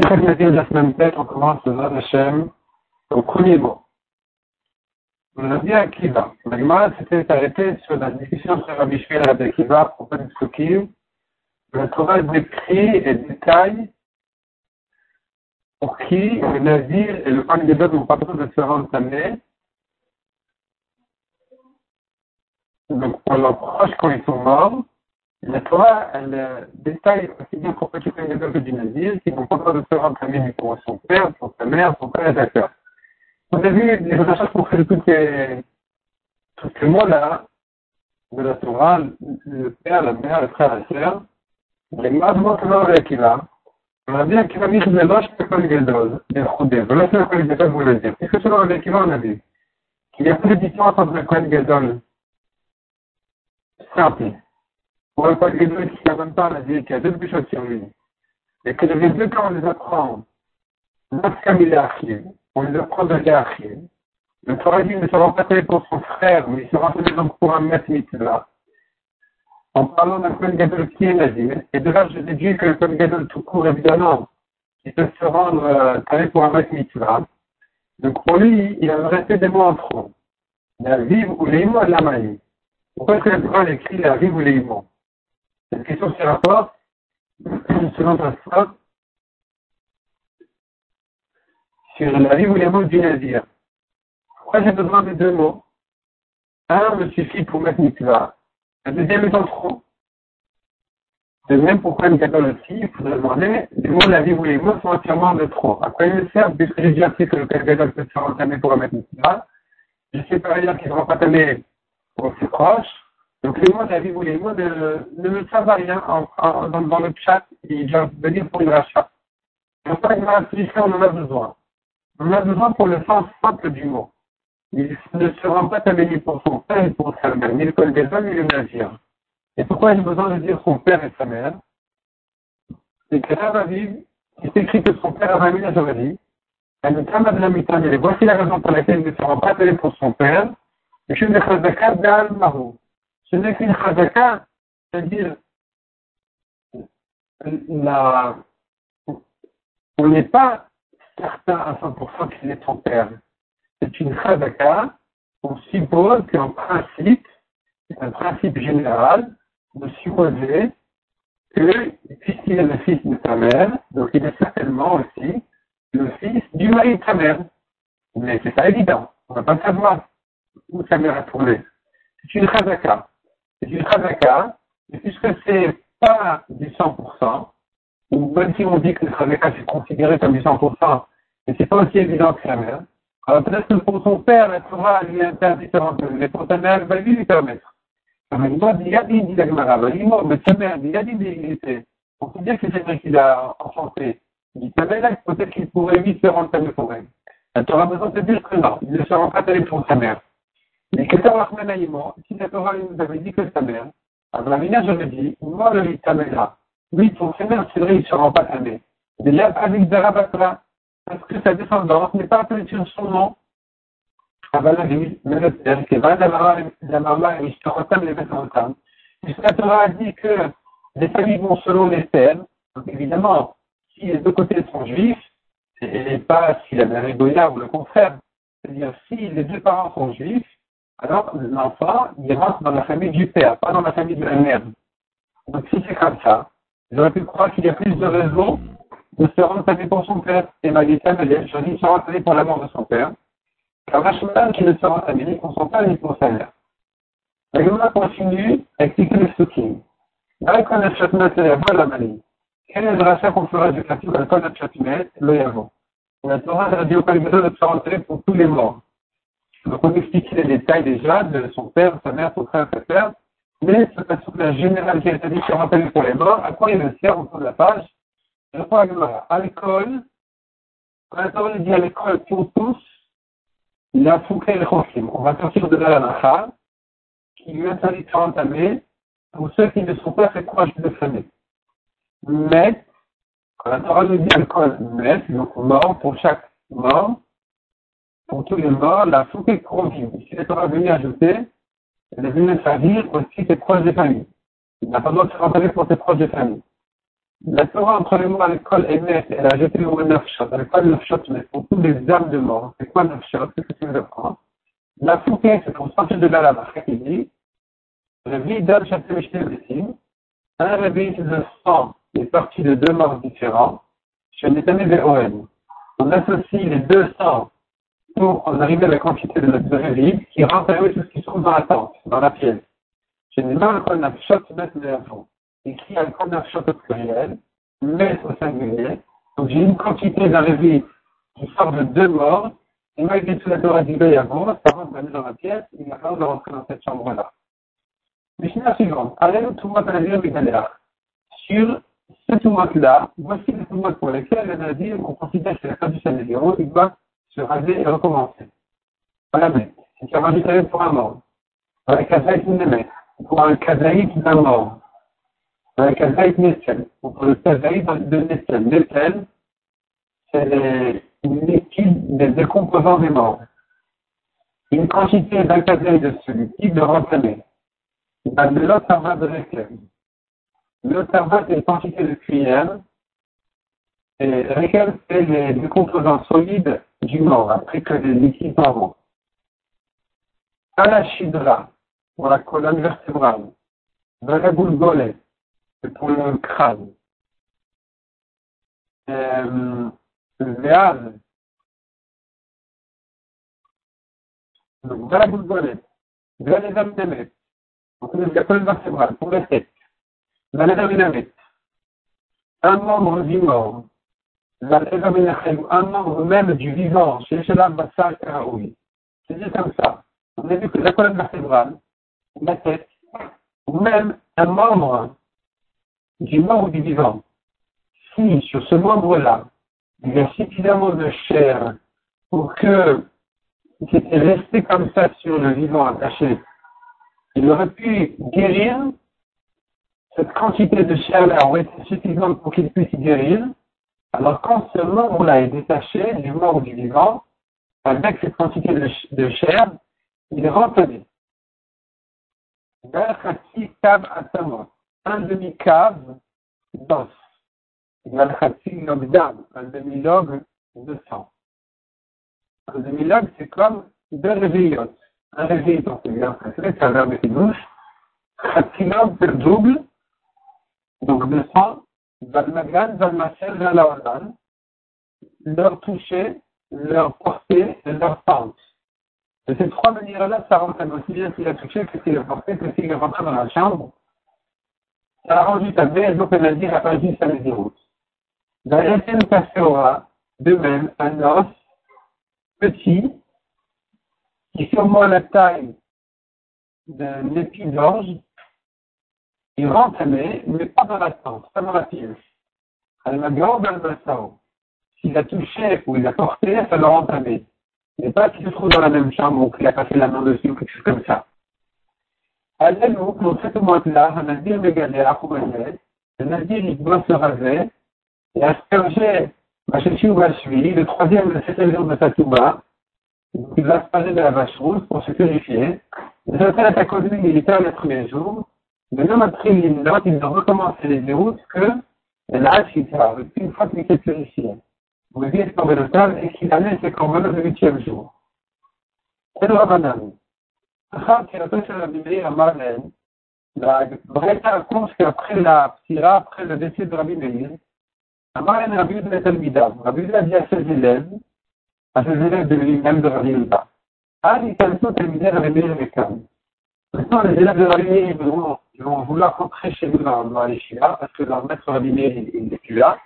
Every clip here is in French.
de la semaine tête, on commence le nom Hachem au premier mot. On a dit à Kiva. La s'était arrêté sur la discussion sur Rabbi Shmuel et Rabbi Kiva à propos du Sukim. Le Torah décrit et détaille pour qui le Nazir et le Pan Gedot n'ont pas besoin de se rendre Donc pour leurs proches quand ils sont morts, la Torah, elle euh, détaille aussi bien pour petit Kohen que du Nazir, qui n'ont pas de se rendre pour son père, pour sa mère, son frère et. On a vu les recherches qu'on fait mots-là, de la Torah, le père, la mère, le frère, la sœur, les mots qui va. On a bien voilà ce que. Qu'est-ce Akiva, on a vu? Qu'il y a plus de différence entre le simple pour le pas de qui n'a même pas, on a dit qu'il y a deux bûches sur lui. Et que les deux cas, on les apprend, on les apprend de l'archive. Le Torah dit ne sera pas tel pour son frère, mais il sera fait donc pour un maître mitzvah. En parlant d'un Kohen Gadol qui est nazir, et de là je déduis que le Kohen Gadol tout court, évidemment, il peut se rendre euh, pour un maître mitzvah. Donc pour lui, il a resté des mots en trop. La vive ou les mots de la maïs. Pourquoi est-ce que le écrit la vive ou les mots? Cette question se rapporte, selon Tosfot, sur la vie ou les mots du Nazir. Pourquoi j'ai besoin de deux mots Un me suffit pour mettre mitzvah. Un deuxième est en trop. De même, pourquoi une aussi, il faudrait demander, les mots de la vie ou les mots sont entièrement de trop. À quoi ils me servent, puisque j'ai déjà appris que le catholique peut se faire entamer pour mettre mitzvah. Je sais par ailleurs qu'ils pas tamés pour ses proches. Donc les mots de la vie ou les mots ne, ne me servent à rien en, dans, le chat, ils doivent venir pour une rachat. Pas on en a besoin. On en a besoin pour le sens simple du mot. Il ne se rend pas ni pour son père et pour sa mère, ni le col des hommes, ni le navire. Et pourquoi j'ai besoin de dire son père et sa mère? C'est que là, il est écrit que son père a mis la elle ne t'a de la mitane, et voici la raison pour laquelle il ne se rend pas pour son père, je ne chazaka d'al marou ce n'est qu'une chazaka, c'est-à-dire on n'est pas certain à 100% qu'il est son père. C'est une chazaka, on suppose qu'en principe, c'est un principe général de supposer que, puisqu'il est le fils de ta mère, donc il est certainement aussi le fils du mari de ta mère. Mais c'est pas évident. On ne va pas savoir où sa mère a tourné. C'est une chazaka c'est une chazaka, et puisque c'est pas du 100%, ou même si on dit que le chazaka c'est considéré comme du 100%, mais c'est pas aussi évident que sa mère, alors peut-être que pour son père, la Torah lui interdit de rentrer, mais pour sa mère, elle va lui permettre. Mais moi, il y a dit, la Gemara, mais sa mère, il y a On peut dire que c'est vrai qu'il a enchanté. Il dit, peut-être qu'il pourrait lui se rendre pour elle. La Torah besoin de dire que non, il ne se rend pas pour sa mère. Mais si la Torah nous avait dit que sa mère, Abraham j'aurais dit, moi le Tamela, lui, son mère, c'est vrai, il ne se rend pas tamé. Mais là, avec Zarabatra, parce que sa descendance n'est pas appelée sur son nom. Avalavi, mais le père, qui va d'Amarla et Ishtarotam, les Besantam. Puisque la Torah a dit que les familles vont selon les pères, donc évidemment, si les deux côtés sont juifs, et pas si la mère est goya ou le contraire, c'est-à-dire si les deux parents sont juifs, alors l'enfant, il rentre dans la famille du père, pas dans la famille de la mère. Donc si c'est comme ça, j'aurais pu croire qu'il y a plus de raisons de se rendre pour son père. Et Maïta me dit, je dis se rendre pour la mort de son père, car Rachman qui ne se rend ni pour son père ni pour sa mère. La Gemara continue à expliquer le soutien. Dans le Chatmet, il y a la maladie. Quel est le rachat qu'on fera du classique le Kol Chatmet, le Yavo La Torah a dit au Kol de se rentrer pour tous les morts. Donc on explique les détails déjà de son père, sa mère, son frère, sa sœur, mais ce passage général qui a été dit sur rappel pour les morts, à quoi il me sert au fond de la page? Je la Gemara. Alcool, quand la parole dit alcool pour tous, il a fouqué le chofim. On va sortir de la qui lui interdit de entamer pour ceux qui ne sont pas très proches de famille. Mais, quand la parole dit alcool, mais, donc mort pour chaque mort, pour tous les morts, la soupe convive. Si la Torah venu ajouter, elle est venue dire aussi ses proches de famille. Il n'a pas besoin de se pour ses proches de famille. La Torah mots à l'école émet, elle a jeté le mot nafshot. À l'école nafshot, mais pour tous les âmes de mort. C'est quoi nafshot? Qu'est-ce que tu veux apprendre? La fouquet, c'est pour sortir de là la marque qui dit, Réveil d'Al Shatem Un réveil, c'est le sang est parti de deux morts différents. Chez Netane et On associe les deux sangs pour en à la quantité de notre réveil qui rentre à tout ce qui se trouve dans la tente, dans la pièce. Netane, on a shot mettre les enfants écrit un conversion au pluriel, mais au singulier. Donc j'ai une quantité d'un réveil qui sort de deux morts, et malgré tout la Torah dit avant, ça rentre dans la pièce, il a pas de rentrer dans cette chambre-là. Mishnah suivante. Le monde à la Sur ce toumot-là, voici le toumot pour lequel le nazir, on considère que c'est la fin du Sanhedrin, il doit se raser et recommencer. Voilà, mais, si tu pour un mort, un kazaït pour un kazaït d'un mort, un kazaït Nestel, ou pour le kazaït de Nestel. Nestel, c'est une étude des décomposants des morts. Une quantité d'un kazaït de celui-ci de rentamer. Ben, de l'autre, ça de Rekel. L'autre, ça va une quantité de cuillère. Et Rekel, c'est les composants solides du mort, après que les liquides vont. À la chidra, pour la colonne vertébrale. Dans la boule c'est pour le crâne. Euh, véal, donc dans la boulgolette, vers les abdominales, donc la colonne vertébrale, pour la tête, dans les un membre du mort, les un membre même du vivant, chez Shelam Bassar Karaoui. C'est juste comme ça. On a vu que la colonne vertébrale, la tête, ou même un membre du mort ou du vivant, si sur ce membre-là, il y a suffisamment de chair pour que c'était resté comme ça sur le vivant attaché, il aurait pu guérir, cette quantité de chair-là aurait été suffisante pour qu'il puisse guérir, alors quand ce membre-là est détaché du mort ou du vivant, avec cette quantité de, chair, il est remplacé. Un demi-cave d'os. Un demi-log de sang. Un demi-log, c'est comme deux réveillotes. Un réveil c'est un verbe qui douche. Un petit log, c'est double. Donc 200 Zalmagan, Zalmacher, Zalawalan, leur toucher, leur porter, leur parle. De ces trois manières-là, ça rentre aussi bien s'il a touché que s'il a porté, que s'il est rentré dans la chambre. Ça rend juste à B, donc on a dit la page juste à les déroute. Dans Etienne Passeora, de même, un os petit, qui sûrement la taille d'un épi d'orge, il rentamait, mais pas dans la tente, pas dans la pioche. S'il a touché ou il a porté, ça le rentamait. Mais pas qu'il se trouve dans la même chambre ou qu'il a passé la main dessus ou quelque chose comme ça. Allez-nous, pour cette moite-là, un navire mégalé à le navire il doit se raser et asperger Machechi ou Machevi, le troisième et le septième jour de Satouba. Il va se parler de la vache rouge pour se purifier. Et ça, c'est la cause militaire le premier jour. Maintenant, après les notes, il doit recommencer les zéros que l'âge qui sera une fois qu'il s'est purifié. Hein. Vous dites qu'on et qu'il allait le huitième jour. C'est le Rabbanan. Achab, ah, qui retourne sur la Bible, à Marlène, la Breta raconte qu'après la Psira, après le décès de Rabbi Meir, Amaren Rabbi Yehuda est Talmidav. Rabbi dit à ses élèves, à ses élèves de lui-même de Rabbi Yehuda, Ah, il t'a dit, Talmidav, Rabbi Meir, Maintenant, les élèves de la lignée, ils vont, ils vont vouloir rentrer chez vous dans, dans les Shiva, parce que leur maître rabbinier, il n'est plus là.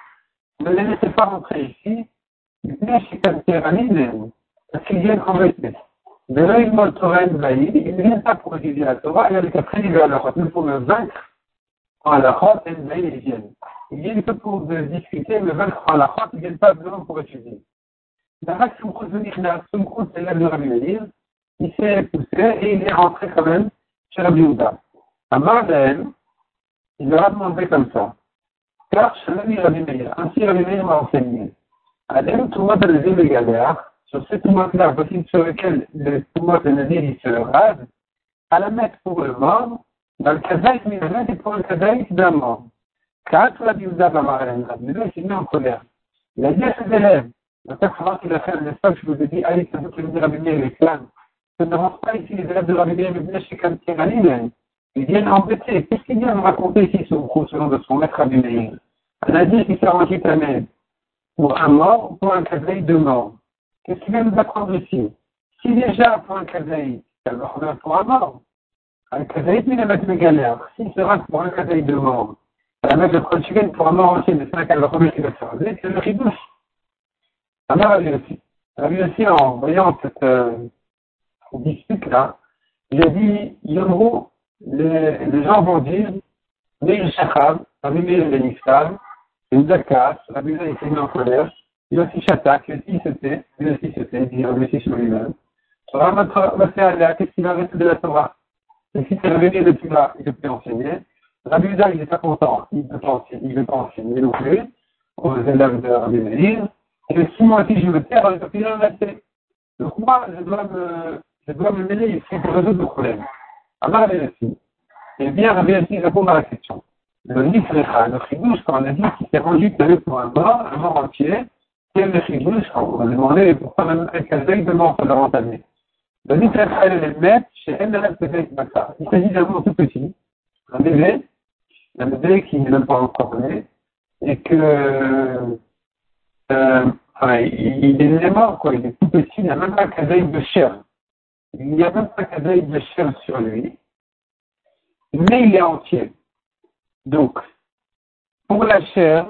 Ne les laissez pas rentrer ici. Mais chez Kanteranine, parce qu'ils viennent en embêter. Mais là, ils vont le Torah Baïd, ils ne viennent pas pour étudier la Torah, et avec après, ils veulent la Nous, pour me vaincre en la Chot, Baïd, ils viennent. Ils viennent que pour discuter, me vaincre en la Chot, ils ne viennent pas vraiment pour étudier. La Chot, Sumkhut, Sumkhut, c'est l'élève de Rabbi il s'est poussé et il est rentré quand même chez Rabbi Yehuda. À Marlène, il leur a demandé comme ça. Car, chez Rabbi Meir, ainsi Rabbi Meir m'a enseigné. Adem, tout le monde a levé les galères, sur cette toumate-là, sur lequel le toumate de Nadir il se rase, à la mettre pour le mort, dans le kazaït minamet et pour le kazaït d'un mort. Quand la Biouda va marrer, il s'est mis en colère. Il a dit à ses élèves, le père Farah qu'il a fait un espace, je vous ai dit, allez, c'est vous qui venez ramener les clans. Ce ne rentre pas ici les élèves de la mais chez Kamtiraline. Ils viennent embêter. Qu'est-ce qu'il vient me raconter ici sur le nom de son maître Abimeir Un adulte qui s'est rendu ta pour un mort ou pour un cadeau de mort? Qu'est-ce qu'il vient nous apprendre ici? Si déjà pour un cadeau, alors pour un mort. Un cadeau, il va mettre mes galères. Si sera pour un cadeau de mort, la mettre le Portugal pour un mort entier, mais c'est un cadeau qui va se c'est le ribouche. Ça m'a aussi. Ça aussi en voyant cette euh, dispute-là. J'ai dit, Yomro, les, les gens vont dire, Meir Shachab, Rabbi Meir Beniftal, une Zakas, Rabbi Meir s'est mis en colère, il a aussi Shatak, il a il a aussi sauté, il a aussi sur lui-même. Faire aller qu'est-ce qu'il va rester de la Torah? Et si c'est Rabbi Meir de Tula, il ne peut enseigner. Rabbi Meir, il n'est pas content, il ne veut pas enseigner non plus aux élèves de Rabbi Meir. Et si moi aussi je veux taire, il ne peut plus en rester. Donc moi, je dois me, je dois me mêler ici pour résoudre le problème. Amar Rabbi Eh bien, Rabbi Yassi répond à la question. Le Nifrecha, le chidouche, quand on a dit qu'il s'est rendu pour un mort, un mort entier, quel le chidouche, on a demandé pourquoi même un cadeau de mort pendant entamer. Le Nifrecha, il est maître chez Pesek Mata. Il s'agit d'un mort tout petit, un bébé, un bébé qui n'est même pas encore né, et que, euh, il, est mort, quoi, il est tout petit, il n'a même pas un cadeau de chair il n'y a même pas qu'un de chair sur lui, mais il est entier. Donc, pour la chair,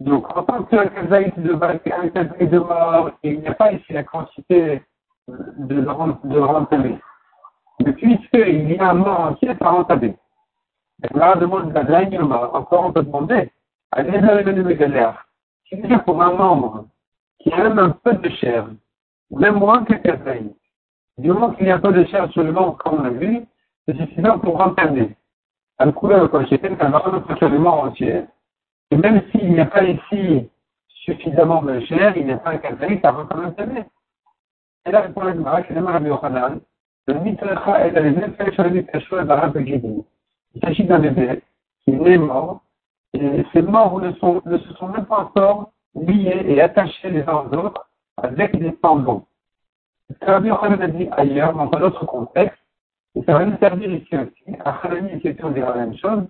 donc en tant qu'un kazaït de, un de mort, il n'y a pas ici la quantité de, de rentrer. Mais puisqu'il y a un mort entier, ça rentre Et là, on demande la dernière mort. Encore, on peut demander à l'événement galère. Si c'est pour un membre qui a même un peu de chair, même moins que kazaït, du moment qu'il n'y a pas de chair sur le ventre, comme on l'a vu, c'est suffisant pour remplacer. Un couleur quand j'ai un marron sur le mort entier. Et même s'il n'y a pas ici suffisamment de chair, il n'y a pas un catholique, ça va quand même. Et là, pour la Gemara, c'est le Rabbi le mitrecha est effets sur les pécheurs d'Arabe Il s'agit d'un bébé qui est mort, et ces morts ne, ne se sont même pas encore liés et attachés les uns aux autres avec des tendons. Rabbi Yochanan a dit ailleurs, dans un autre contexte, et ça va nous servir ici aussi. À Khalani et question dire la même chose.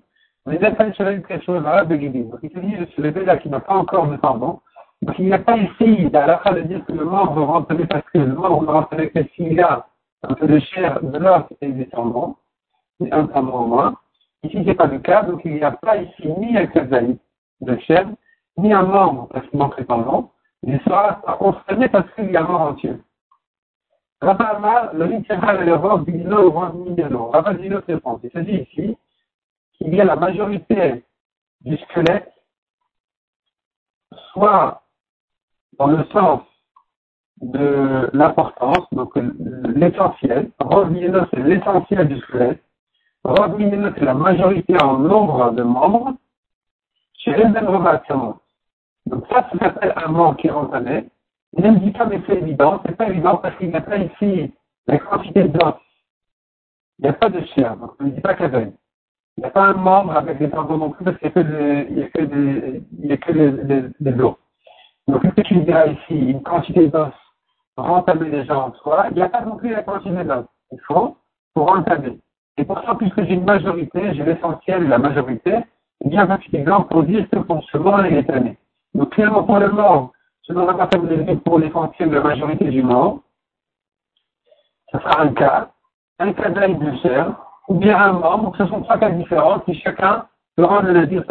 On est quelque chose arabe de Guidin. Donc il s'agit de ce bébé-là qui n'a pas encore de tendon. Donc il n'y a pas ici d'Alakha de dire que le mort va rentrer parce que le mort va rentrer que s'il y a un peu de chair, de l'os et des tendons, et un tendon au moins. Ici, ce n'est pas le cas, donc il n'y a pas ici ni un kazaï de chair, ni un membre parce qu'il manque les tendons. Il sera concerné parce qu'il y a un mort entier. Rabba le littéral et le robe, Bino, Migano. Rabba dit notre réponse. Il s'agit ici qu'il y a la majorité du squelette, soit dans le sens de l'importance, donc l'essentiel. Rob c'est l'essentiel du squelette. Rob c'est la majorité en nombre de membres. Chez les Donc ça, ça s'appelle un membre qui est entamé. Il ne me dit pas, mais c'est évident. C'est pas évident parce qu'il n'y a pas ici la quantité d'os. Il n'y a pas de chair. Donc, ne me dit pas qu'il Il n'y a pas un membre avec des tendons non plus parce qu'il n'y a que des, il os. Donc, ce que tu diras ici, une quantité d'os pour entamer déjà en soi, il n'y a pas non plus la quantité d'os. Il faut pour entamer. Et pour ça, puisque j'ai une majorité, j'ai l'essentiel la majorité, il y a un petit exemple pour dire que il est tanné. Donc, clairement, pour le mort, selon la matérialité pour l'essentiel de la majorité du monde, ce sera un cas, un cas de chair, ou bien un membre, ce sont trois cas différents qui chacun peut rendre le nazir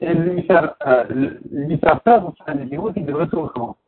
et lui faire, euh, lui faire faire un nazir qui devrait tout recommencer.